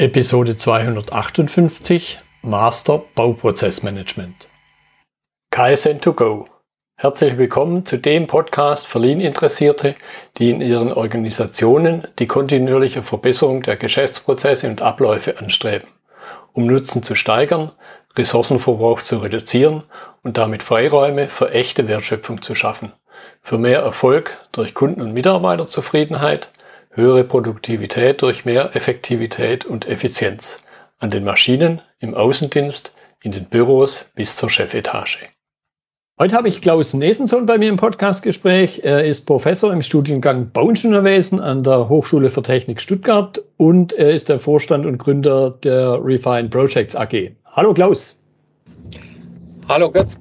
Episode 258 Master Bauprozessmanagement. KSN2Go. Herzlich willkommen zu dem Podcast für Lean-Interessierte, die in ihren Organisationen die kontinuierliche Verbesserung der Geschäftsprozesse und Abläufe anstreben, um Nutzen zu steigern, Ressourcenverbrauch zu reduzieren und damit Freiräume für echte Wertschöpfung zu schaffen, für mehr Erfolg durch Kunden- und Mitarbeiterzufriedenheit, höhere Produktivität durch mehr Effektivität und Effizienz an den Maschinen, im Außendienst, in den Büros bis zur Chefetage. Heute habe ich Klaus Nesensohn bei mir im Podcastgespräch. Er ist Professor im Studiengang Bauingenieurwesen an der Hochschule für Technik Stuttgart und er ist der Vorstand und Gründer der Refine Projects AG. Hallo Klaus. Hallo Götz.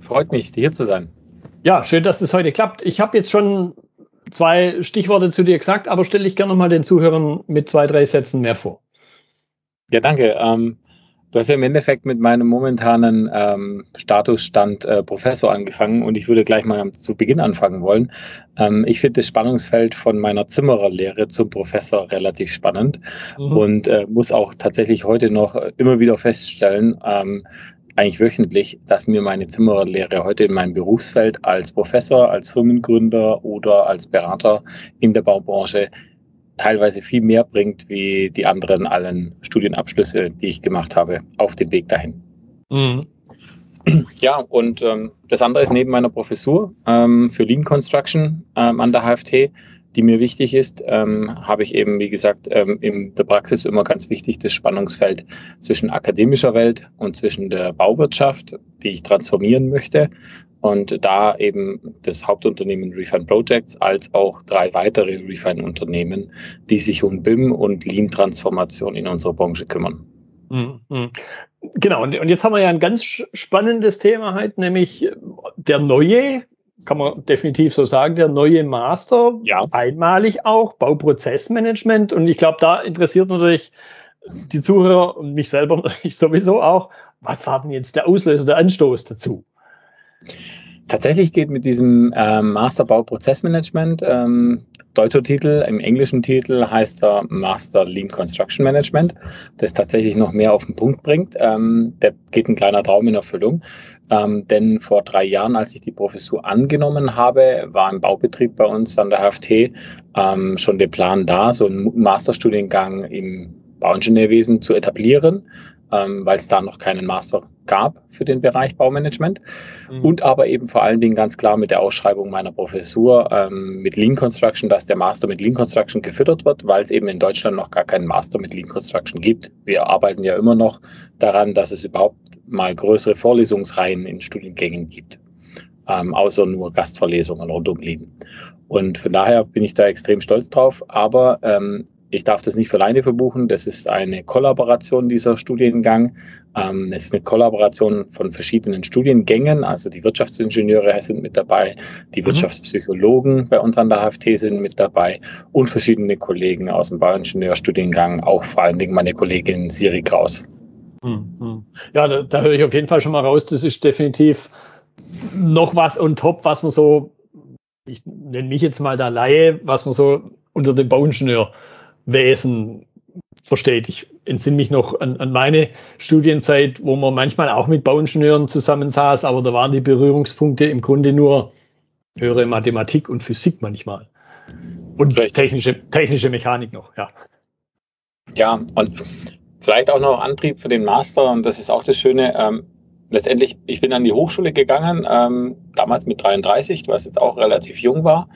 Freut mich, hier zu sein. Ja, schön, dass das heute klappt. Ich habe jetzt schon zwei Stichworte zu dir gesagt, aber stelle ich gerne nochmal den Zuhörern mit zwei, drei Sätzen mehr vor. Ja, danke. Ähm, du hast ja im Endeffekt mit meinem momentanen ähm, Statusstand äh, Professor angefangen und ich würde gleich mal zu Beginn anfangen wollen. Ähm, ich finde das Spannungsfeld von meiner Zimmererlehre zum Professor relativ spannend mhm. und äh, muss auch tatsächlich heute noch immer wieder feststellen, ähm, eigentlich wöchentlich, dass mir meine Zimmerlehre heute in meinem Berufsfeld als Professor, als Firmengründer oder als Berater in der Baubranche teilweise viel mehr bringt, wie die anderen allen Studienabschlüsse, die ich gemacht habe, auf dem Weg dahin. Mhm. Ja, und ähm, das andere ist neben meiner Professur ähm, für Lean Construction ähm, an der HFT die mir wichtig ist, ähm, habe ich eben, wie gesagt, ähm, in der Praxis immer ganz wichtig das Spannungsfeld zwischen akademischer Welt und zwischen der Bauwirtschaft, die ich transformieren möchte. Und da eben das Hauptunternehmen Refine Projects als auch drei weitere Refine-Unternehmen, die sich um BIM und Lean-Transformation in unserer Branche kümmern. Mhm, mhm. Genau, und jetzt haben wir ja ein ganz spannendes Thema halt, nämlich der neue kann man definitiv so sagen, der neue Master, ja. einmalig auch, Bauprozessmanagement. Und ich glaube, da interessiert natürlich die Zuhörer und mich selber ich sowieso auch, was war denn jetzt der Auslöser, der Anstoß dazu? Tatsächlich geht mit diesem ähm, Master Bauprozessmanagement ähm, deutscher Titel, im englischen Titel heißt er Master Lean Construction Management, das tatsächlich noch mehr auf den Punkt bringt. Ähm, der geht ein kleiner Traum in Erfüllung. Ähm, denn vor drei Jahren, als ich die Professur angenommen habe, war im Baubetrieb bei uns an der HFT ähm, schon der Plan da, so einen Masterstudiengang im Bauingenieurwesen zu etablieren, ähm, weil es da noch keinen Master gab für den Bereich Baumanagement. Mhm. Und aber eben vor allen Dingen ganz klar mit der Ausschreibung meiner Professur ähm, mit Lean Construction, dass der Master mit Lean Construction gefüttert wird, weil es eben in Deutschland noch gar keinen Master mit Lean Construction gibt. Wir arbeiten ja immer noch daran, dass es überhaupt mal größere Vorlesungsreihen in Studiengängen gibt, ähm, außer nur Gastverlesungen rund um Lean. Und von daher bin ich da extrem stolz drauf. Aber ähm, ich darf das nicht für alleine verbuchen. Das ist eine Kollaboration dieser Studiengang. Ähm, es ist eine Kollaboration von verschiedenen Studiengängen. Also die Wirtschaftsingenieure sind mit dabei, die mhm. Wirtschaftspsychologen bei uns an der HFT sind mit dabei und verschiedene Kollegen aus dem Bauingenieurstudiengang, auch vor allen Dingen meine Kollegin Siri Kraus. Mhm. Ja, da, da höre ich auf jeden Fall schon mal raus. Das ist definitiv noch was on top, was man so, ich nenne mich jetzt mal der Laie, was man so unter dem Bauingenieur Wesen versteht. Ich entsinne mich noch an, an meine Studienzeit, wo man manchmal auch mit Bauingenieuren zusammensaß, aber da waren die Berührungspunkte im Grunde nur höhere Mathematik und Physik manchmal. Und technische, technische Mechanik noch, ja. Ja, und vielleicht auch noch Antrieb für den Master, und das ist auch das Schöne. Ähm, letztendlich, ich bin an die Hochschule gegangen, ähm, damals mit 33, was jetzt auch relativ jung war.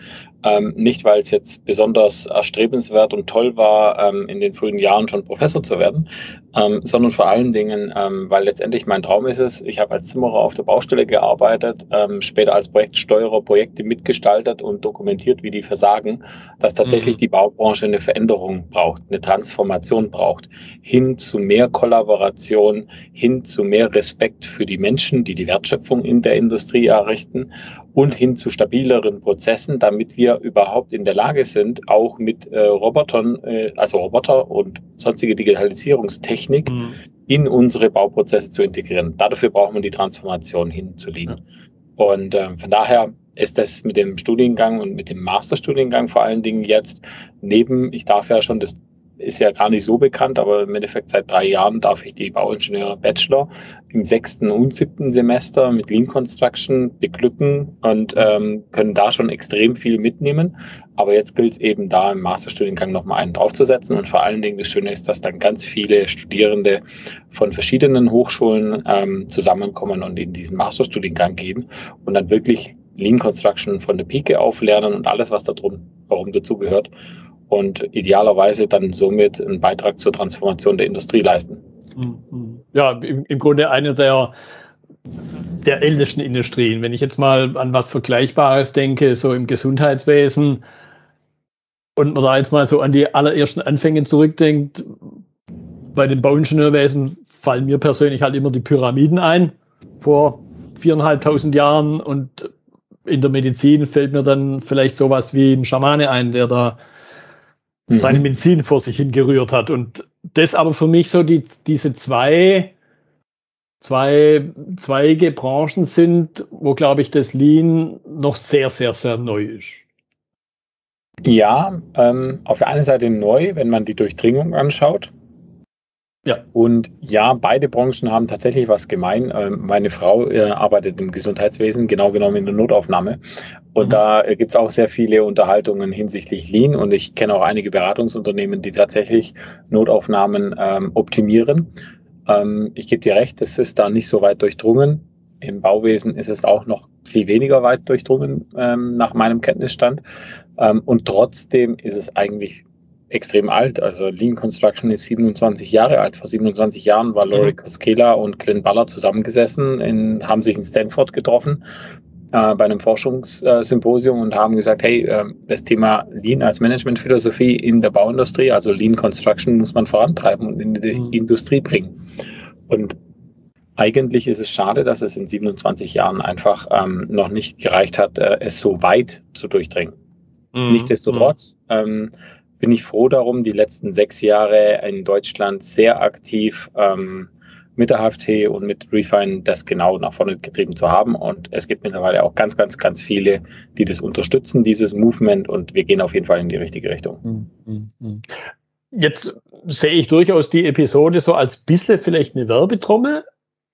Ähm, nicht, weil es jetzt besonders erstrebenswert und toll war, ähm, in den frühen Jahren schon Professor zu werden, ähm, sondern vor allen Dingen, ähm, weil letztendlich mein Traum ist es, ich habe als Zimmerer auf der Baustelle gearbeitet, ähm, später als Projektsteuerer Projekte mitgestaltet und dokumentiert, wie die versagen, dass tatsächlich mhm. die Baubranche eine Veränderung braucht, eine Transformation braucht, hin zu mehr Kollaboration, hin zu mehr Respekt für die Menschen, die die Wertschöpfung in der Industrie errichten und hin zu stabileren Prozessen, damit wir überhaupt in der Lage sind, auch mit äh, Robotern, äh, also Roboter und sonstige Digitalisierungstechnik mhm. in unsere Bauprozesse zu integrieren. Dafür brauchen wir die Transformation hinzulegen. Ja. Und äh, von daher ist das mit dem Studiengang und mit dem Masterstudiengang vor allen Dingen jetzt neben, ich darf ja schon das ist ja gar nicht so bekannt, aber im Endeffekt seit drei Jahren darf ich die Bauingenieur Bachelor im sechsten und siebten Semester mit Lean Construction beglücken und ähm, können da schon extrem viel mitnehmen. Aber jetzt gilt es eben da im Masterstudiengang nochmal einen draufzusetzen. Und vor allen Dingen das Schöne ist, dass dann ganz viele Studierende von verschiedenen Hochschulen ähm, zusammenkommen und in diesen Masterstudiengang gehen und dann wirklich Lean Construction von der Pike auf lernen und alles, was da drum herum dazugehört und idealerweise dann somit einen Beitrag zur Transformation der Industrie leisten. Mhm. Ja, im, Grunde eine der, der ältesten Industrien. Wenn ich jetzt mal an was Vergleichbares denke, so im Gesundheitswesen und man da jetzt mal so an die allerersten Anfänge zurückdenkt, bei den Bauingenieurwesen fallen mir persönlich halt immer die Pyramiden ein vor viereinhalbtausend Jahren und in der Medizin fällt mir dann vielleicht sowas wie ein Schamane ein, der da mhm. seine Medizin vor sich hingerührt hat. Und das aber für mich so die, diese zwei, zwei Zweige Branchen sind, wo, glaube ich, das Lean noch sehr, sehr, sehr neu ist. Ja, ähm, auf der einen Seite neu, wenn man die Durchdringung anschaut. Ja. Und ja, beide Branchen haben tatsächlich was gemein. Ähm, meine Frau äh, arbeitet im Gesundheitswesen, genau genommen in der Notaufnahme. Und mhm. da äh, gibt es auch sehr viele Unterhaltungen hinsichtlich Lean. Und ich kenne auch einige Beratungsunternehmen, die tatsächlich Notaufnahmen ähm, optimieren. Ähm, ich gebe dir recht, es ist da nicht so weit durchdrungen. Im Bauwesen ist es auch noch viel weniger weit durchdrungen, ähm, nach meinem Kenntnisstand. Ähm, und trotzdem ist es eigentlich extrem alt. Also Lean Construction ist 27 Jahre alt. Vor 27 Jahren war Lori mhm. Koskela und Clint Baller zusammengesessen, in, haben sich in Stanford getroffen äh, bei einem Forschungssymposium und haben gesagt, hey, äh, das Thema Lean als Managementphilosophie in der Bauindustrie, also Lean Construction, muss man vorantreiben und in die mhm. Industrie bringen. Und eigentlich ist es schade, dass es in 27 Jahren einfach ähm, noch nicht gereicht hat, äh, es so weit zu durchdringen. Mhm. Nichtsdestotrotz mhm. ähm, bin ich froh darum, die letzten sechs Jahre in Deutschland sehr aktiv ähm, mit der HFT und mit Refine das genau nach vorne getrieben zu haben. Und es gibt mittlerweile auch ganz, ganz, ganz viele, die das unterstützen, dieses Movement. Und wir gehen auf jeden Fall in die richtige Richtung. Hm, hm, hm. Jetzt sehe ich durchaus die Episode so als bisschen vielleicht eine Werbetrommel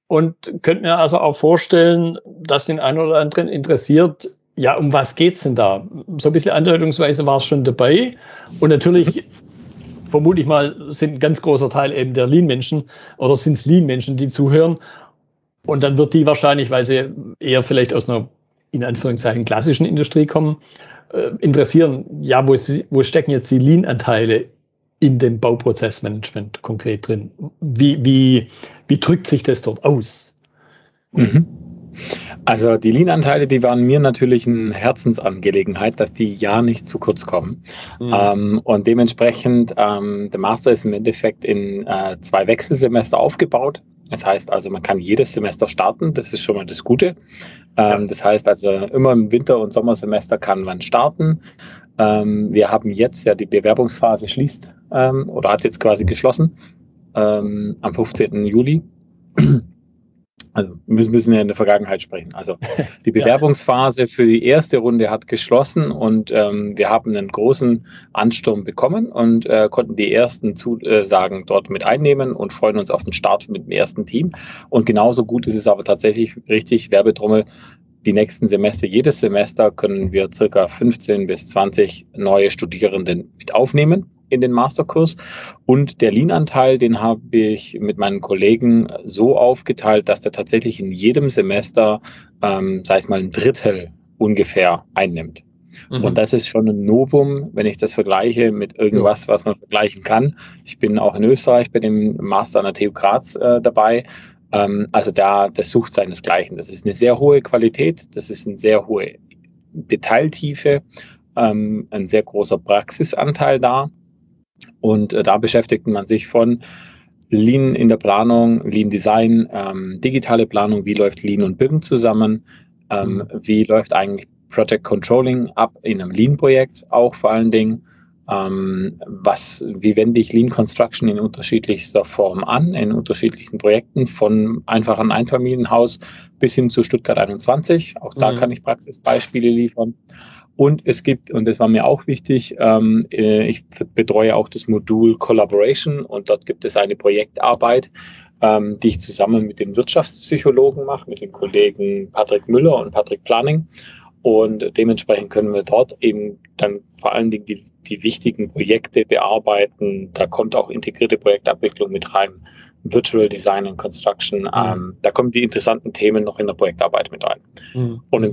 und könnte mir also auch vorstellen, dass den einen oder anderen interessiert, ja, um was geht's denn da? So ein bisschen andeutungsweise war es schon dabei. Und natürlich, vermute ich mal, sind ein ganz großer Teil eben der Lean-Menschen oder sind es Lean-Menschen, die zuhören. Und dann wird die wahrscheinlich, weil sie eher vielleicht aus einer, in Anführungszeichen, klassischen Industrie kommen, äh, interessieren, ja, wo, wo stecken jetzt die Lean-Anteile in dem Bauprozessmanagement konkret drin? Wie, wie, wie drückt sich das dort aus? Mhm. Also die Lean-Anteile, die waren mir natürlich eine Herzensangelegenheit, dass die ja nicht zu kurz kommen. Mhm. Ähm, und dementsprechend, ähm, der Master ist im Endeffekt in äh, zwei Wechselsemester aufgebaut. Das heißt also, man kann jedes Semester starten, das ist schon mal das Gute. Ähm, das heißt also, immer im Winter- und Sommersemester kann man starten. Ähm, wir haben jetzt ja die Bewerbungsphase schließt ähm, oder hat jetzt quasi geschlossen ähm, am 15. Juli also wir müssen ja in der Vergangenheit sprechen. Also die Bewerbungsphase für die erste Runde hat geschlossen und ähm, wir haben einen großen Ansturm bekommen und äh, konnten die ersten Zusagen dort mit einnehmen und freuen uns auf den Start mit dem ersten Team. Und genauso gut ist es aber tatsächlich richtig, Werbetrommel, die nächsten Semester, jedes Semester können wir circa 15 bis 20 neue Studierenden mit aufnehmen in den Masterkurs. Und der Lean-Anteil, den habe ich mit meinen Kollegen so aufgeteilt, dass der tatsächlich in jedem Semester, ähm, sei es mal ein Drittel ungefähr einnimmt. Mhm. Und das ist schon ein Novum, wenn ich das vergleiche mit irgendwas, was man vergleichen kann. Ich bin auch in Österreich bei dem Master an der TU Graz äh, dabei. Ähm, also da, das sucht seinesgleichen. Das ist eine sehr hohe Qualität, das ist eine sehr hohe Detailtiefe, ähm, ein sehr großer Praxisanteil da. Und äh, da beschäftigt man sich von Lean in der Planung, Lean Design, ähm, digitale Planung, wie läuft Lean und BIM zusammen, ähm, mhm. wie läuft eigentlich Project Controlling ab in einem Lean-Projekt auch vor allen Dingen. Ähm, was, wie wende ich Lean Construction in unterschiedlichster Form an, in unterschiedlichen Projekten, von einfach ein Einfamilienhaus bis hin zu Stuttgart 21. Auch da mhm. kann ich Praxisbeispiele liefern. Und es gibt, und das war mir auch wichtig, ähm, äh, ich betreue auch das Modul Collaboration und dort gibt es eine Projektarbeit, ähm, die ich zusammen mit den Wirtschaftspsychologen mache, mit den Kollegen Patrick Müller und Patrick Planning. Und dementsprechend können wir dort eben dann vor allen Dingen die, die wichtigen Projekte bearbeiten. Da kommt auch integrierte Projektabwicklung mit rein, Virtual Design and Construction. Mhm. Ähm, da kommen die interessanten Themen noch in der Projektarbeit mit rein. Mhm. Und im,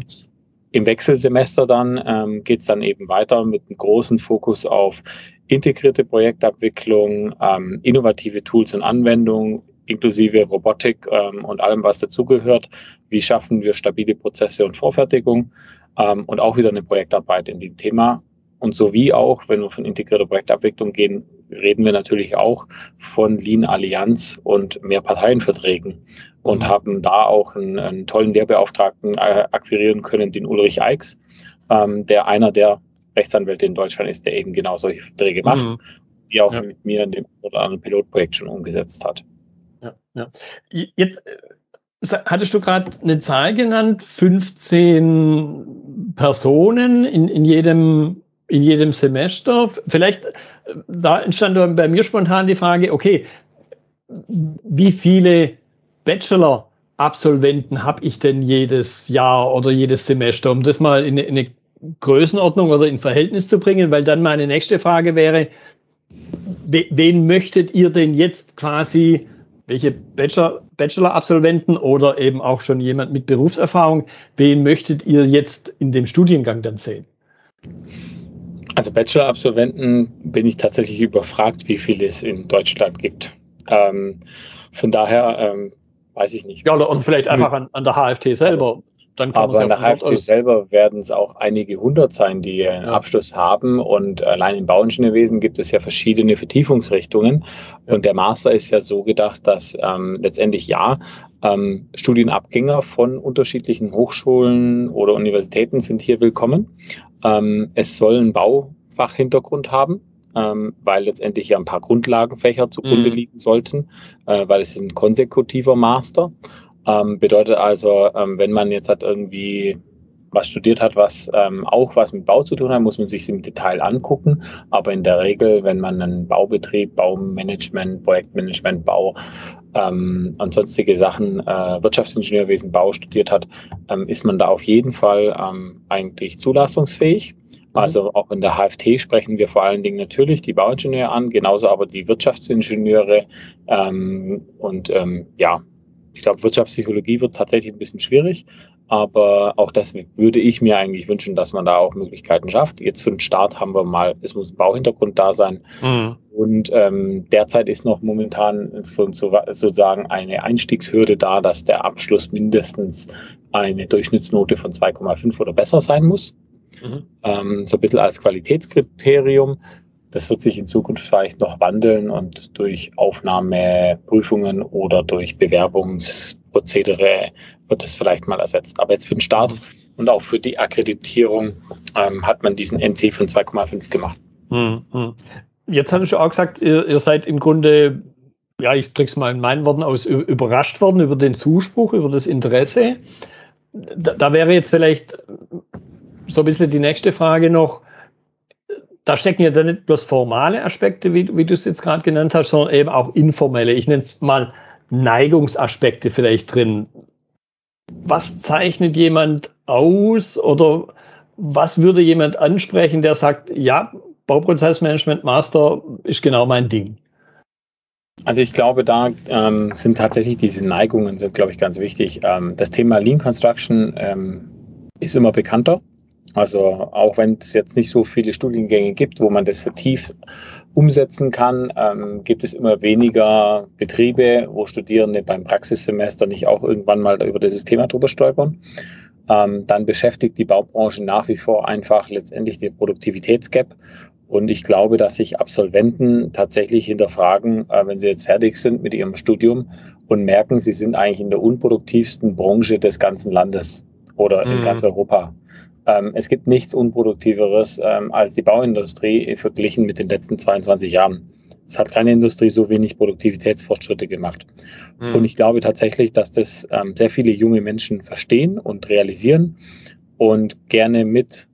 im, Wechselsemester dann ähm, geht es dann eben weiter mit einem großen Fokus auf integrierte Projektabwicklung, ähm, innovative Tools und Anwendungen, inklusive Robotik ähm, und allem, was dazugehört. Wie schaffen wir stabile Prozesse und Vorfertigung ähm, und auch wieder eine Projektarbeit in dem Thema. Und sowie auch, wenn wir von integrierter Projektabwicklung gehen, reden wir natürlich auch von Lean Allianz und Mehrparteienverträgen und mhm. haben da auch einen, einen tollen Lehrbeauftragten äh, akquirieren können, den Ulrich Eichs, ähm, der einer der Rechtsanwälte in Deutschland ist, der eben genau solche Verträge macht, mhm. die auch ja. mit mir in dem oder anderen Pilotprojekt schon umgesetzt hat. Ja, ja. Jetzt äh, hattest du gerade eine Zahl genannt, 15 Personen in, in jedem in jedem Semester. Vielleicht, äh, da entstand bei mir spontan die Frage, okay, wie viele Bachelor-Absolventen habe ich denn jedes Jahr oder jedes Semester, um das mal in eine, Größenordnung oder in Verhältnis zu bringen, weil dann meine nächste Frage wäre, wen möchtet ihr denn jetzt quasi, welche Bachelor-Absolventen oder eben auch schon jemand mit Berufserfahrung, wen möchtet ihr jetzt in dem Studiengang dann sehen? Also Bachelor-Absolventen bin ich tatsächlich überfragt, wie viele es in Deutschland gibt. Ähm, von daher ähm, weiß ich nicht. Ja, oder vielleicht einfach an, an der HFT selber. Dann kann Aber an der HFT selber werden es auch einige hundert sein, die einen ja. Abschluss haben. Und allein im Bauingenieurwesen gibt es ja verschiedene Vertiefungsrichtungen. Ja. Und der Master ist ja so gedacht, dass ähm, letztendlich ja, ähm, Studienabgänger von unterschiedlichen Hochschulen oder Universitäten sind hier willkommen. Ähm, es soll einen Baufachhintergrund haben, ähm, weil letztendlich ja ein paar Grundlagenfächer zugrunde mhm. liegen sollten, äh, weil es ist ein konsekutiver Master. Ähm, bedeutet also, ähm, wenn man jetzt hat irgendwie was studiert hat, was ähm, auch was mit Bau zu tun hat, muss man sich im Detail angucken. Aber in der Regel, wenn man einen Baubetrieb, Baumanagement, Projektmanagement, Bau ähm, und sonstige Sachen, äh, Wirtschaftsingenieurwesen, Bau studiert hat, ähm, ist man da auf jeden Fall ähm, eigentlich zulassungsfähig. Mhm. Also auch in der HFT sprechen wir vor allen Dingen natürlich die Bauingenieure an, genauso aber die Wirtschaftsingenieure ähm, und ähm, ja, ich glaube, Wirtschaftspsychologie wird tatsächlich ein bisschen schwierig, aber auch das würde ich mir eigentlich wünschen, dass man da auch Möglichkeiten schafft. Jetzt für den Start haben wir mal, es muss ein Bauhintergrund da sein. Mhm. Und ähm, derzeit ist noch momentan so, so, sozusagen eine Einstiegshürde da, dass der Abschluss mindestens eine Durchschnittsnote von 2,5 oder besser sein muss. Mhm. Ähm, so ein bisschen als Qualitätskriterium. Das wird sich in Zukunft vielleicht noch wandeln und durch Aufnahmeprüfungen oder durch Bewerbungsprozedere wird es vielleicht mal ersetzt. Aber jetzt für den Start und auch für die Akkreditierung ähm, hat man diesen NC von 2,5 gemacht. Hm, Jetzt hattest du auch gesagt, ihr, ihr seid im Grunde, ja, ich drücke es mal in meinen Worten aus, überrascht worden über den Zuspruch, über das Interesse. Da, da wäre jetzt vielleicht so ein bisschen die nächste Frage noch, da stecken ja dann nicht bloß formale Aspekte, wie, wie du es jetzt gerade genannt hast, sondern eben auch informelle. Ich nenne es mal Neigungsaspekte vielleicht drin. Was zeichnet jemand aus oder was würde jemand ansprechen, der sagt, ja, Bauprozessmanagement Master ist genau mein Ding? Also ich glaube, da ähm, sind tatsächlich diese Neigungen, sind, glaube ich, ganz wichtig. Ähm, das Thema Lean Construction ähm, ist immer bekannter. Also auch wenn es jetzt nicht so viele Studiengänge gibt, wo man das vertieft umsetzen kann, ähm, gibt es immer weniger Betriebe, wo Studierende beim Praxissemester nicht auch irgendwann mal über dieses Thema drüber stolpern. Ähm, dann beschäftigt die Baubranche nach wie vor einfach letztendlich den Produktivitätsgap. Und ich glaube, dass sich Absolventen tatsächlich hinterfragen, äh, wenn sie jetzt fertig sind mit ihrem Studium und merken, sie sind eigentlich in der unproduktivsten Branche des ganzen Landes oder in mhm. ganz Europa. Ähm, es gibt nichts Unproduktiveres ähm, als die Bauindustrie verglichen mit den letzten 22 Jahren. Es hat keine Industrie so wenig Produktivitätsfortschritte gemacht. Mhm. Und ich glaube tatsächlich, dass das ähm, sehr viele junge Menschen verstehen und realisieren und gerne mit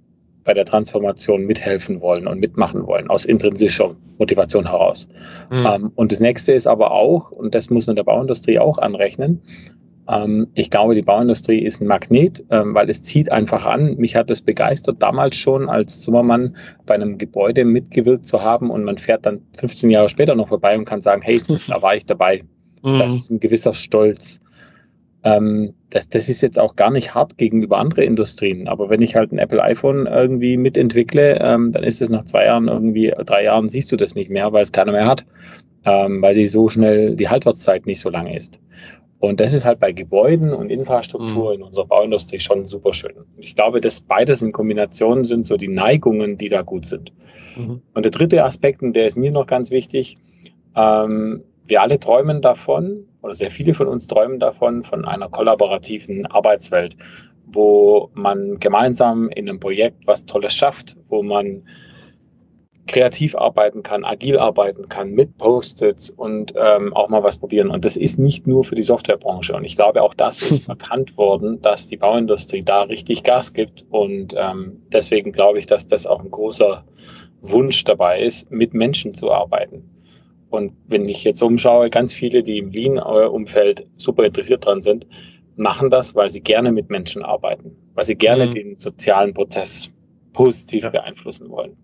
bei der Transformation mithelfen wollen und mitmachen wollen, aus intrinsischer Motivation heraus. Mhm. Ähm, und das nächste ist aber auch, und das muss man der Bauindustrie auch anrechnen, ich glaube, die Bauindustrie ist ein Magnet, ähm, weil es zieht einfach an. Mich hat das begeistert, damals schon als Zimmermann bei einem Gebäude mitgewirkt zu haben und man fährt dann 15 Jahre später noch vorbei und kann sagen, hey, da war ich dabei. Mhm. Das ist ein gewisser Stolz. Ähm, das, das ist jetzt auch gar nicht hart gegenüber anderen Industrien. Aber wenn ich halt ein Apple iPhone irgendwie mitentwickle, ähm, dann ist es nach zwei Jahren irgendwie, drei Jahren siehst du das nicht mehr, weil es keiner mehr hat, ähm, weil sie so schnell die Haltbarkeit nicht so lange ist. Und das ist halt bei Gebäuden und Infrastruktur mhm. in unserer Bauindustrie schon super schön. Ich glaube, dass beides in Kombination sind so die Neigungen, die da gut sind. Mhm. Und der dritte Aspekt, und der ist mir noch ganz wichtig, ähm, wir alle träumen davon, oder sehr viele von uns träumen davon, von einer kollaborativen Arbeitswelt, wo man gemeinsam in einem Projekt was Tolles schafft, wo man kreativ arbeiten kann, agil arbeiten kann, mit Post-its und ähm, auch mal was probieren. Und das ist nicht nur für die Softwarebranche. Und ich glaube, auch das ist erkannt worden, dass die Bauindustrie da richtig Gas gibt. Und ähm, deswegen glaube ich, dass das auch ein großer Wunsch dabei ist, mit Menschen zu arbeiten. Und wenn ich jetzt umschaue, ganz viele, die im Lean-Umfeld super interessiert dran sind, machen das, weil sie gerne mit Menschen arbeiten, weil sie gerne mhm. den sozialen Prozess positiv beeinflussen wollen.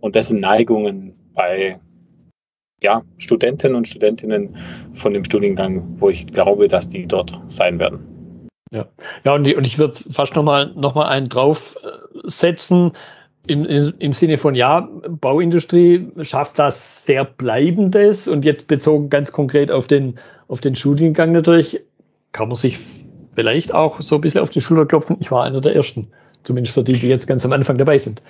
Und das sind Neigungen bei ja, Studentinnen und Studentinnen von dem Studiengang, wo ich glaube, dass die dort sein werden. Ja, ja und, die, und ich würde fast nochmal noch mal einen draufsetzen. Im, Im Sinne von, ja, Bauindustrie schafft das sehr Bleibendes und jetzt bezogen ganz konkret auf den, auf den Studiengang natürlich, kann man sich vielleicht auch so ein bisschen auf die Schulter klopfen. Ich war einer der Ersten. Zumindest für die, die jetzt ganz am Anfang dabei sind.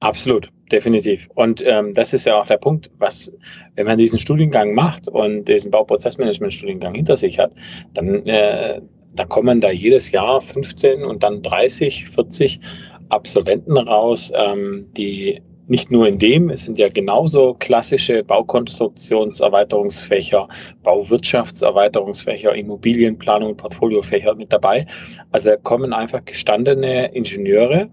Absolut, definitiv. Und ähm, das ist ja auch der Punkt, was, wenn man diesen Studiengang macht und diesen Bauprozessmanagement-Studiengang hinter sich hat, dann, äh, dann kommen da jedes Jahr 15 und dann 30, 40 Absolventen raus, ähm, die nicht nur in dem, es sind ja genauso klassische Baukonstruktionserweiterungsfächer, Bauwirtschaftserweiterungsfächer, Immobilienplanung, Portfoliofächer mit dabei. Also kommen einfach gestandene Ingenieure,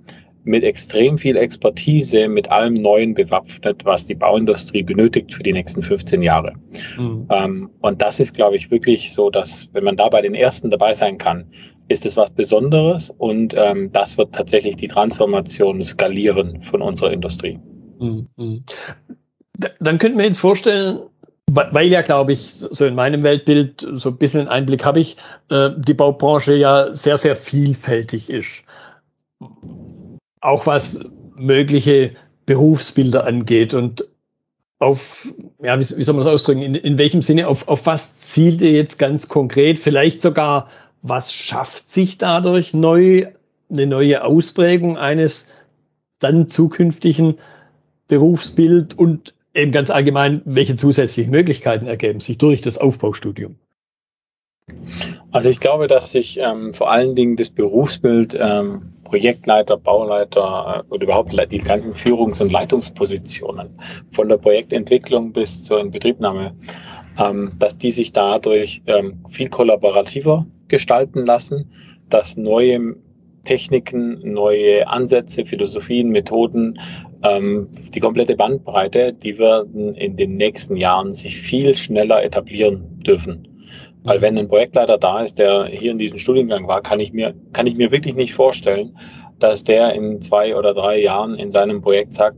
mit extrem viel Expertise, mit allem Neuen bewaffnet, was die Bauindustrie benötigt für die nächsten 15 Jahre. Mhm. Ähm, und das ist, glaube ich, wirklich so, dass wenn man da bei den Ersten dabei sein kann, ist es was Besonderes und ähm, das wird tatsächlich die Transformation skalieren von unserer Industrie. Mhm. Dann könnten wir jetzt vorstellen, weil ja, glaube ich, so in meinem Weltbild so ein bisschen Einblick habe ich, äh, die Baubranche ja sehr, sehr vielfältig ist auch was mögliche Berufsbilder angeht und auf, ja, wie, wie soll man das ausdrücken, in, in welchem Sinne, auf, auf was zielt ihr jetzt ganz konkret? Vielleicht sogar, was schafft sich dadurch neu, eine neue Ausprägung eines dann zukünftigen Berufsbild und eben ganz allgemein, welche zusätzlichen Möglichkeiten ergeben sich durch das Aufbaustudium? Also ich glaube, dass sich ähm, vor allen Dingen das Berufsbild ähm, Projektleiter, Bauleiter äh, oder überhaupt die ganzen Führungs- und Leitungspositionen von der Projektentwicklung bis zur Inbetriebnahme, ähm, dass die sich dadurch ähm, viel kollaborativer gestalten lassen, dass neue Techniken, neue Ansätze, Philosophien, Methoden, ähm, die komplette Bandbreite, die werden in den nächsten Jahren sich viel schneller etablieren dürfen. Weil wenn ein Projektleiter da ist, der hier in diesem Studiengang war, kann ich mir, kann ich mir wirklich nicht vorstellen, dass der in zwei oder drei Jahren in seinem Projekt sagt,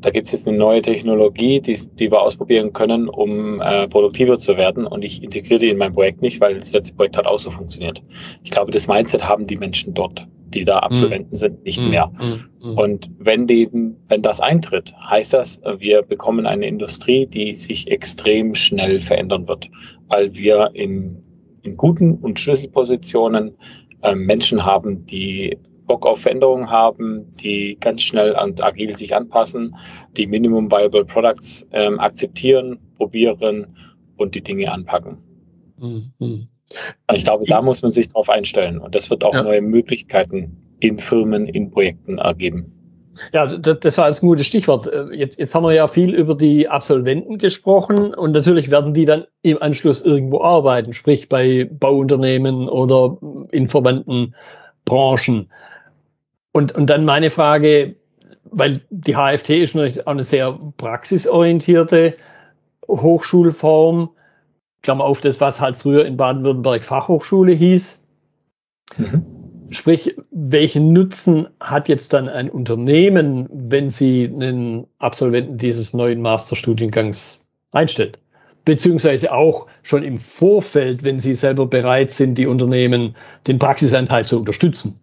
da gibt es jetzt eine neue Technologie, die, die wir ausprobieren können, um äh, produktiver zu werden und ich integriere die in mein Projekt nicht, weil das letzte Projekt hat auch so funktioniert. Ich glaube, das Mindset haben die Menschen dort, die da Absolventen mm. sind, nicht mm. mehr. Mm. Und wenn, die, wenn das eintritt, heißt das, wir bekommen eine Industrie, die sich extrem schnell verändern wird, weil wir in, in guten und Schlüsselpositionen äh, Menschen haben, die Bock auf Veränderungen haben, die ganz schnell und agil sich anpassen, die Minimum Viable Products ähm, akzeptieren, probieren und die Dinge anpacken. Mhm. Ich glaube, da muss man sich darauf einstellen und das wird auch ja. neue Möglichkeiten in Firmen, in Projekten ergeben. Ja, das war ein gutes Stichwort. Äh, jetzt, jetzt haben wir ja viel über die Absolventen gesprochen und natürlich werden die dann im Anschluss irgendwo arbeiten, sprich bei Bauunternehmen oder in verwandten Branchen. Und, und dann meine Frage, weil die HFT ist natürlich auch eine sehr praxisorientierte Hochschulform. Klammer auf das, was halt früher in Baden-Württemberg Fachhochschule hieß. Mhm. Sprich, welchen Nutzen hat jetzt dann ein Unternehmen, wenn sie einen Absolventen dieses neuen Masterstudiengangs einstellt? Beziehungsweise auch schon im Vorfeld, wenn sie selber bereit sind, die Unternehmen den Praxisanteil zu unterstützen.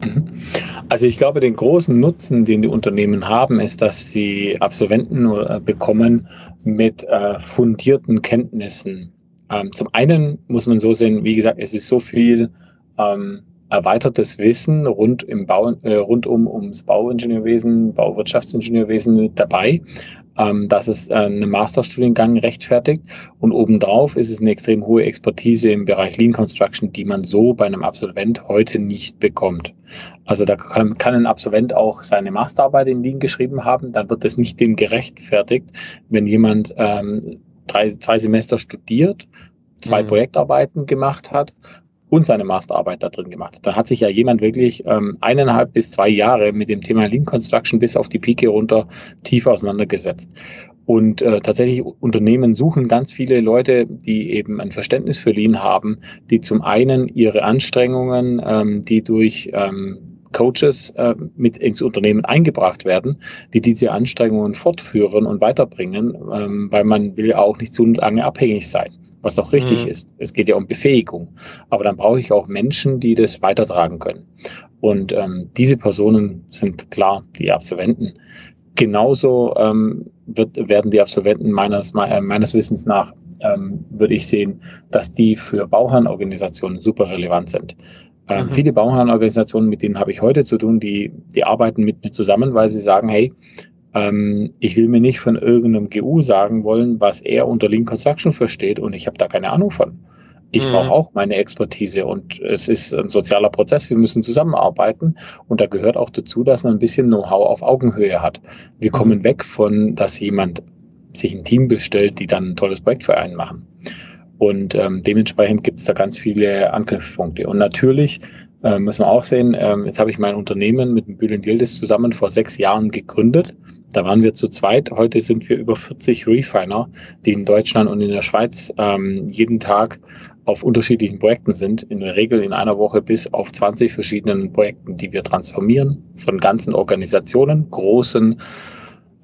Mhm. Also ich glaube, den großen Nutzen, den die Unternehmen haben, ist, dass sie Absolventen äh, bekommen mit äh, fundierten Kenntnissen. Ähm, zum einen muss man so sehen, wie gesagt, es ist so viel ähm, erweitertes Wissen rund, im Bau, äh, rundum ums Bauingenieurwesen, Bauwirtschaftsingenieurwesen dabei ähm, dass es äh, einen Masterstudiengang rechtfertigt. Und obendrauf ist es eine extrem hohe Expertise im Bereich Lean Construction, die man so bei einem Absolvent heute nicht bekommt. Also da kann, kann ein Absolvent auch seine Masterarbeit in Lean geschrieben haben, dann wird das nicht dem gerechtfertigt, wenn jemand ähm, drei, zwei Semester studiert, zwei mhm. Projektarbeiten gemacht hat und seine Masterarbeit da drin gemacht. Dann hat sich ja jemand wirklich ähm, eineinhalb bis zwei Jahre mit dem Thema Lean Construction bis auf die Pike runter tief auseinandergesetzt. Und äh, tatsächlich Unternehmen suchen ganz viele Leute, die eben ein Verständnis für Lean haben, die zum einen ihre Anstrengungen, ähm, die durch ähm, Coaches äh, mit ins Unternehmen eingebracht werden, die diese Anstrengungen fortführen und weiterbringen, ähm, weil man will ja auch nicht zu lange abhängig sein was auch richtig mhm. ist. Es geht ja um Befähigung. Aber dann brauche ich auch Menschen, die das weitertragen können. Und ähm, diese Personen sind klar die Absolventen. Genauso ähm, wird, werden die Absolventen meines, äh, meines Wissens nach, ähm, würde ich sehen, dass die für Bauherrenorganisationen super relevant sind. Ähm, mhm. Viele Bauherrenorganisationen, mit denen habe ich heute zu tun, die, die arbeiten mit mir zusammen, weil sie sagen, hey, ähm, ich will mir nicht von irgendeinem GU sagen wollen, was er unter Lean Construction versteht und ich habe da keine Ahnung von. Ich mhm. brauche auch meine Expertise und es ist ein sozialer Prozess. Wir müssen zusammenarbeiten und da gehört auch dazu, dass man ein bisschen Know-how auf Augenhöhe hat. Wir kommen mhm. weg von, dass jemand sich ein Team bestellt, die dann ein tolles Projekt für einen machen. Und ähm, dementsprechend gibt es da ganz viele Anknüpfpunkte. Und natürlich äh, müssen wir auch sehen, ähm, jetzt habe ich mein Unternehmen mit dem Bülent Yildiz zusammen vor sechs Jahren gegründet. Da waren wir zu zweit. Heute sind wir über 40 Refiner, die in Deutschland und in der Schweiz ähm, jeden Tag auf unterschiedlichen Projekten sind. In der Regel in einer Woche bis auf 20 verschiedenen Projekten, die wir transformieren von ganzen Organisationen, großen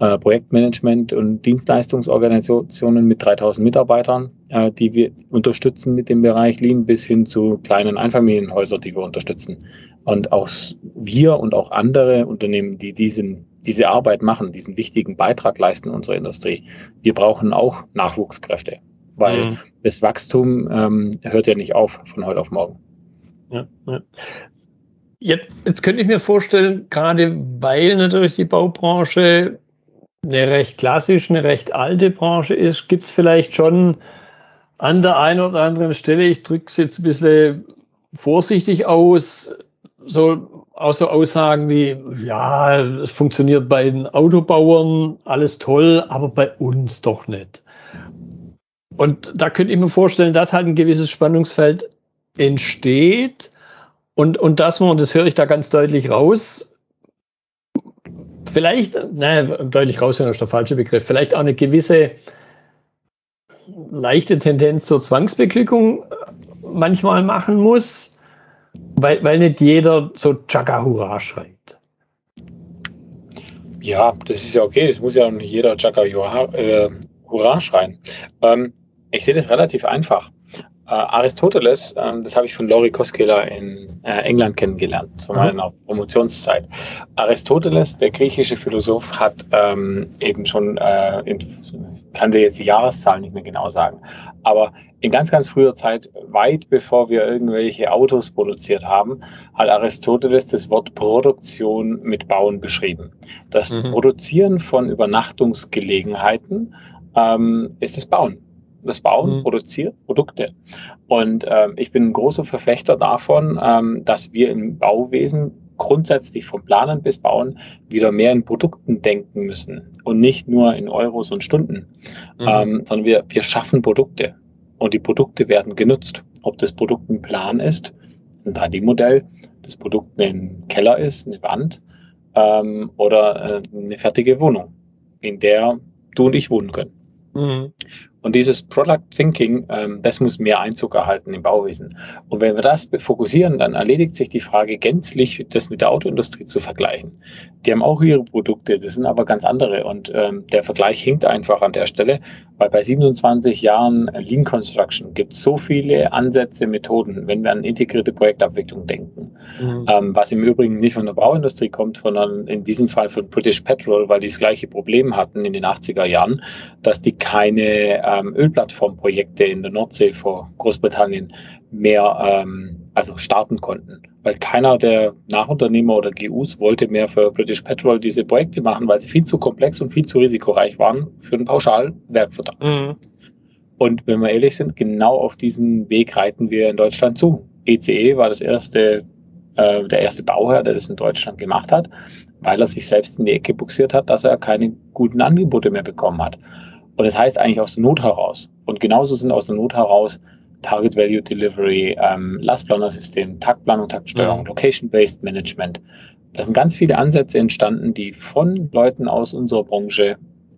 äh, Projektmanagement- und Dienstleistungsorganisationen mit 3000 Mitarbeitern, äh, die wir unterstützen mit dem Bereich Lean bis hin zu kleinen Einfamilienhäusern, die wir unterstützen. Und auch wir und auch andere Unternehmen, die diesen diese Arbeit machen, diesen wichtigen Beitrag leisten in unserer Industrie. Wir brauchen auch Nachwuchskräfte, weil mhm. das Wachstum ähm, hört ja nicht auf von heute auf morgen. Ja, ja. Jetzt, jetzt könnte ich mir vorstellen, gerade weil natürlich die Baubranche eine recht klassische, eine recht alte Branche ist, gibt es vielleicht schon an der einen oder anderen Stelle, ich drücke es jetzt ein bisschen vorsichtig aus, so außer Aussagen wie, ja, es funktioniert bei den Autobauern, alles toll, aber bei uns doch nicht. Und da könnte ich mir vorstellen, dass halt ein gewisses Spannungsfeld entsteht und, und dass man, und das höre ich da ganz deutlich raus, vielleicht, naja, deutlich raushören ist der falsche Begriff, vielleicht auch eine gewisse leichte Tendenz zur Zwangsbeglückung manchmal machen muss, weil, weil nicht jeder so Chaka Hurra schreit. Ja, das ist ja okay. Es muss ja nicht jeder Chaka äh, Hurra schreien. Ähm, ich sehe das relativ einfach. Äh, Aristoteles, ähm, das habe ich von Laurie Koskela in äh, England kennengelernt, zu meiner mhm. Promotionszeit. Aristoteles, der griechische Philosoph, hat ähm, eben schon, äh, in, kann dir jetzt die Jahreszahl nicht mehr genau sagen, aber in ganz, ganz früher Zeit, weit bevor wir irgendwelche Autos produziert haben, hat Aristoteles das Wort Produktion mit Bauen beschrieben. Das mhm. Produzieren von Übernachtungsgelegenheiten ähm, ist das Bauen. Das Bauen mhm. produziert Produkte. Und ähm, ich bin ein großer Verfechter davon, ähm, dass wir im Bauwesen grundsätzlich vom Planen bis Bauen wieder mehr in Produkten denken müssen und nicht nur in Euros und Stunden, mhm. ähm, sondern wir, wir schaffen Produkte und die Produkte werden genutzt. Ob das Produkt ein Plan ist, ein 3D-Modell, das Produkt ein Keller ist, eine Wand ähm, oder äh, eine fertige Wohnung, in der du und ich wohnen können. Mhm. Und dieses Product Thinking, ähm, das muss mehr Einzug erhalten im Bauwesen. Und wenn wir das fokussieren, dann erledigt sich die Frage gänzlich, das mit der Autoindustrie zu vergleichen. Die haben auch ihre Produkte, das sind aber ganz andere. Und ähm, der Vergleich hinkt einfach an der Stelle, weil bei 27 Jahren Lean Construction gibt es so viele Ansätze, Methoden, wenn wir an integrierte Projektabwicklung denken. Mhm. Ähm, was im Übrigen nicht von der Bauindustrie kommt, sondern in diesem Fall von British Petrol, weil die das gleiche Problem hatten in den 80er Jahren, dass die keine ähm, Ölplattformprojekte in der Nordsee vor Großbritannien mehr ähm, also starten konnten. Weil keiner der Nachunternehmer oder GUs wollte mehr für British Petrol diese Projekte machen, weil sie viel zu komplex und viel zu risikoreich waren für einen Pauschalwerkvertrag. Mhm. Und wenn wir ehrlich sind, genau auf diesen Weg reiten wir in Deutschland zu. ECE e war das erste, äh, der erste Bauherr, der das in Deutschland gemacht hat, weil er sich selbst in die Ecke buxiert hat, dass er keine guten Angebote mehr bekommen hat. Und das heißt eigentlich aus der Not heraus. Und genauso sind aus der Not heraus Target Value Delivery, ähm, Lastplaner-System, Taktplanung, Taktsteuerung, mhm. Location-Based Management. Da sind ganz viele Ansätze entstanden, die von Leuten aus unserer Branche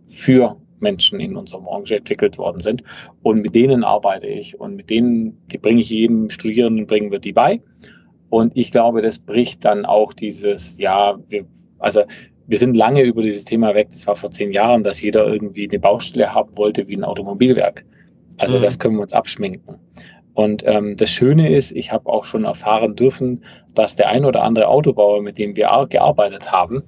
für Menschen in unserer Branche entwickelt worden sind. Und mit denen arbeite ich und mit denen, die bringe ich jedem Studierenden, bringen wir die bei. Und ich glaube, das bricht dann auch dieses, ja, wir, also wir sind lange über dieses Thema weg. Das war vor zehn Jahren, dass jeder irgendwie eine Baustelle haben wollte wie ein Automobilwerk. Also mhm. das können wir uns abschminken. Und ähm, das Schöne ist, ich habe auch schon erfahren dürfen, dass der ein oder andere Autobauer, mit dem wir gearbeitet haben,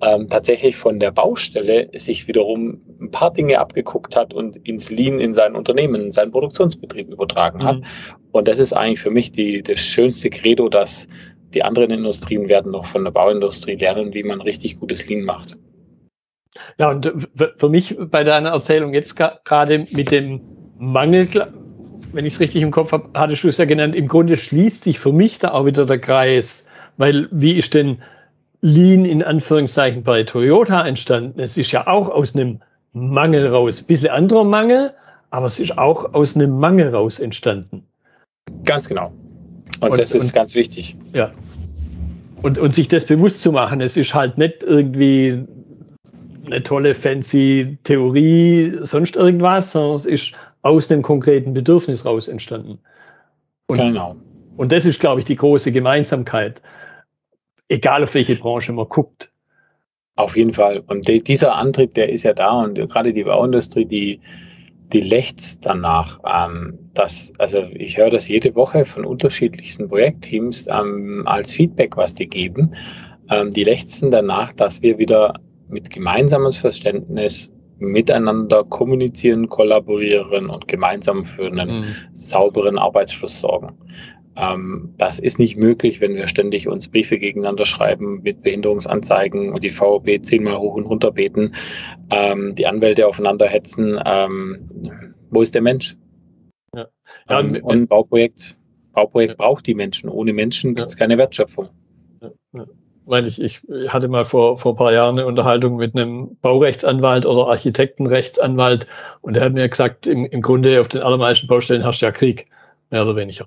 ähm, tatsächlich von der Baustelle sich wiederum ein paar Dinge abgeguckt hat und ins Lean in sein Unternehmen, in seinen Produktionsbetrieb übertragen hat. Mhm. Und das ist eigentlich für mich die, das schönste Credo, dass die anderen Industrien werden noch von der Bauindustrie lernen, wie man richtig gutes Lean macht. Ja, und für mich bei deiner Erzählung jetzt gerade mit dem Mangel, wenn ich es richtig im Kopf habe, hattest du es ja genannt, im Grunde schließt sich für mich da auch wieder der Kreis, weil wie ist denn Lean in Anführungszeichen bei Toyota entstanden? Es ist ja auch aus einem Mangel raus, ein bisschen anderer Mangel, aber es ist auch aus einem Mangel raus entstanden. Ganz genau. Und, und das ist und, ganz wichtig. Ja. Und, und sich das bewusst zu machen, es ist halt nicht irgendwie eine tolle, fancy Theorie, sonst irgendwas, sondern es ist aus dem konkreten Bedürfnis raus entstanden. Und, genau. Und das ist, glaube ich, die große Gemeinsamkeit. Egal auf welche Branche man guckt. Auf jeden Fall. Und de, dieser Antrieb, der ist ja da und gerade die Bauindustrie, die, die lächzt danach. Ähm, dass, also ich höre das jede Woche von unterschiedlichsten Projektteams ähm, als Feedback, was die geben. Ähm, die lechzen danach, dass wir wieder mit gemeinsamem Verständnis miteinander kommunizieren, kollaborieren und gemeinsam für einen mhm. sauberen Arbeitsfluss sorgen. Ähm, das ist nicht möglich, wenn wir ständig uns Briefe gegeneinander schreiben mit Behinderungsanzeigen und die VOB zehnmal hoch und runter beten, ähm, die Anwälte aufeinander hetzen. Ähm, wo ist der Mensch? Ja. Ja, und, ein Bauprojekt, Bauprojekt braucht die Menschen. Ohne Menschen gibt es keine Wertschöpfung. Ja, weil ich, ich hatte mal vor, vor ein paar Jahren eine Unterhaltung mit einem Baurechtsanwalt oder Architektenrechtsanwalt und der hat mir gesagt, im, im Grunde auf den allermeisten Baustellen herrscht ja Krieg, mehr oder weniger.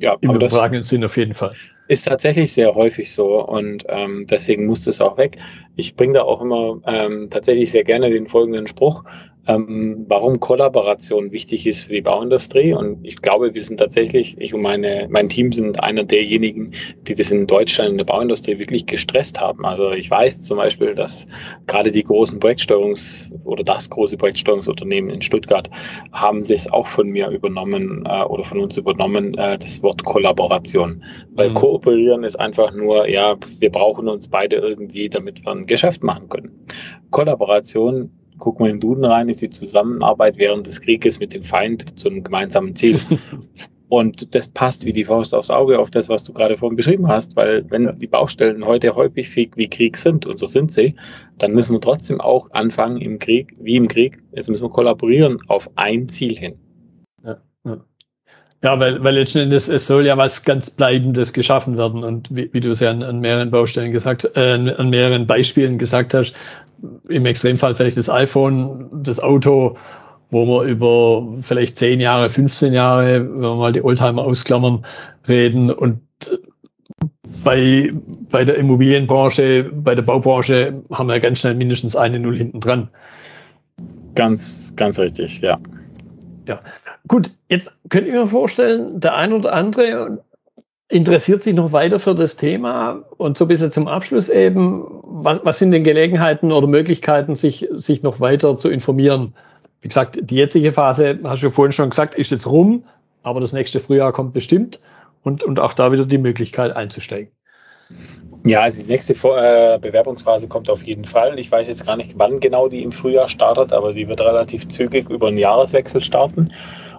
Ja, im übertragenen Sinn auf jeden Fall. Ist tatsächlich sehr häufig so und ähm, deswegen muss das auch weg. Ich bringe da auch immer ähm, tatsächlich sehr gerne den folgenden Spruch ähm, warum Kollaboration wichtig ist für die Bauindustrie. Und ich glaube, wir sind tatsächlich, ich und meine, mein Team sind einer derjenigen, die das in Deutschland in der Bauindustrie wirklich gestresst haben. Also ich weiß zum Beispiel, dass gerade die großen Projektsteuerungs- oder das große Projektsteuerungsunternehmen in Stuttgart haben es auch von mir übernommen äh, oder von uns übernommen, äh, das Wort Kollaboration. Weil mhm. kooperieren ist einfach nur, ja, wir brauchen uns beide irgendwie, damit wir ein Geschäft machen können. Kollaboration guck mal im Duden rein, ist die Zusammenarbeit während des Krieges mit dem Feind zum gemeinsamen Ziel. Und das passt wie die Faust aufs Auge auf das, was du gerade vorhin beschrieben hast, weil wenn die Baustellen heute häufig wie Krieg sind, und so sind sie, dann müssen wir trotzdem auch anfangen im Krieg, wie im Krieg, jetzt müssen wir kollaborieren auf ein Ziel hin. Ja, ja. ja weil, weil letzten Endes es soll ja was ganz Bleibendes geschaffen werden. Und wie, wie du es ja an, an mehreren Baustellen gesagt, äh, an mehreren Beispielen gesagt hast, im Extremfall vielleicht das iPhone, das Auto, wo wir über vielleicht 10 Jahre, 15 Jahre, wenn wir mal die Oldtimer ausklammern, reden und bei, bei der Immobilienbranche, bei der Baubranche haben wir ganz schnell mindestens eine Null hinten dran. Ganz, ganz richtig, ja. Ja, gut, jetzt könnt ihr mir vorstellen, der ein oder andere interessiert sich noch weiter für das Thema und so ein bisschen zum Abschluss eben, was, was sind denn Gelegenheiten oder Möglichkeiten, sich, sich noch weiter zu informieren? Wie gesagt, die jetzige Phase, hast du vorhin schon gesagt, ist jetzt rum, aber das nächste Frühjahr kommt bestimmt und, und auch da wieder die Möglichkeit einzusteigen. Ja, also die nächste äh, Bewerbungsphase kommt auf jeden Fall. Ich weiß jetzt gar nicht, wann genau die im Frühjahr startet, aber die wird relativ zügig über einen Jahreswechsel starten.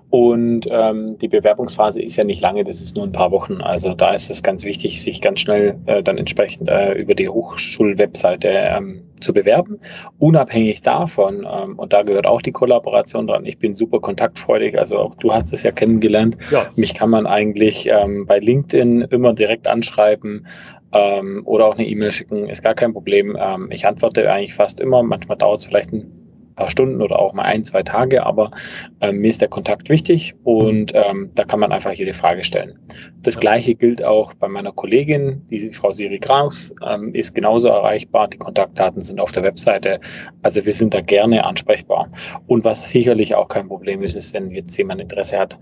Und ähm, die Bewerbungsphase ist ja nicht lange, das ist nur ein paar Wochen. Also da ist es ganz wichtig, sich ganz schnell äh, dann entsprechend äh, über die Hochschulwebseite ähm, zu bewerben. Unabhängig davon, ähm, und da gehört auch die Kollaboration dran, ich bin super kontaktfreudig, also auch du hast es ja kennengelernt. Ja. Mich kann man eigentlich ähm, bei LinkedIn immer direkt anschreiben ähm, oder auch eine E-Mail schicken, ist gar kein Problem. Ähm, ich antworte eigentlich fast immer, manchmal dauert es vielleicht ein paar Stunden oder auch mal ein, zwei Tage, aber ähm, mir ist der Kontakt wichtig und ähm, da kann man einfach jede Frage stellen. Das ja. gleiche gilt auch bei meiner Kollegin, die Frau Siri Kraus, ähm, ist genauso erreichbar. Die Kontaktdaten sind auf der Webseite. Also wir sind da gerne ansprechbar. Und was sicherlich auch kein Problem ist, ist, wenn jetzt jemand Interesse hat,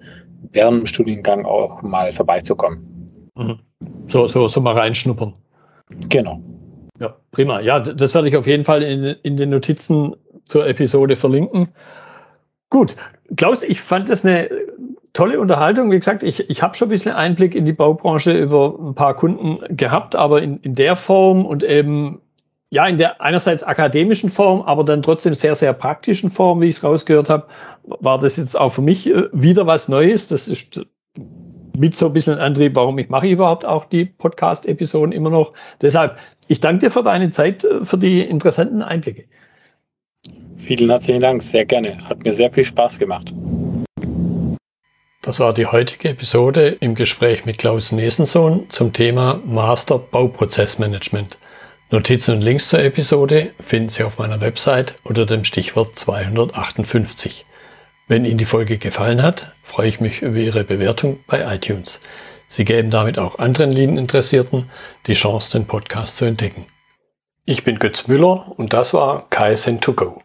während dem Studiengang auch mal vorbeizukommen. Mhm. So, so, so mal reinschnuppern. Genau. Ja, prima. Ja, das werde ich auf jeden Fall in, in den Notizen zur Episode verlinken. Gut, Klaus, ich fand das eine tolle Unterhaltung. Wie gesagt, ich, ich habe schon ein bisschen Einblick in die Baubranche über ein paar Kunden gehabt, aber in, in der Form und eben ja, in der einerseits akademischen Form, aber dann trotzdem sehr, sehr praktischen Form, wie ich es rausgehört habe, war das jetzt auch für mich äh, wieder was Neues. Das ist mit so ein bisschen Antrieb, warum ich mache überhaupt auch die Podcast-Episoden immer noch. Deshalb, ich danke dir für deine Zeit, äh, für die interessanten Einblicke. Vielen herzlichen Dank, sehr gerne. Hat mir sehr viel Spaß gemacht. Das war die heutige Episode im Gespräch mit Klaus Nesensohn zum Thema Master Bauprozessmanagement. Notizen und Links zur Episode finden Sie auf meiner Website unter dem Stichwort 258. Wenn Ihnen die Folge gefallen hat, freue ich mich über Ihre Bewertung bei iTunes. Sie geben damit auch anderen Lean-Interessierten die Chance, den Podcast zu entdecken. Ich bin Götz Müller und das war KSN2Go.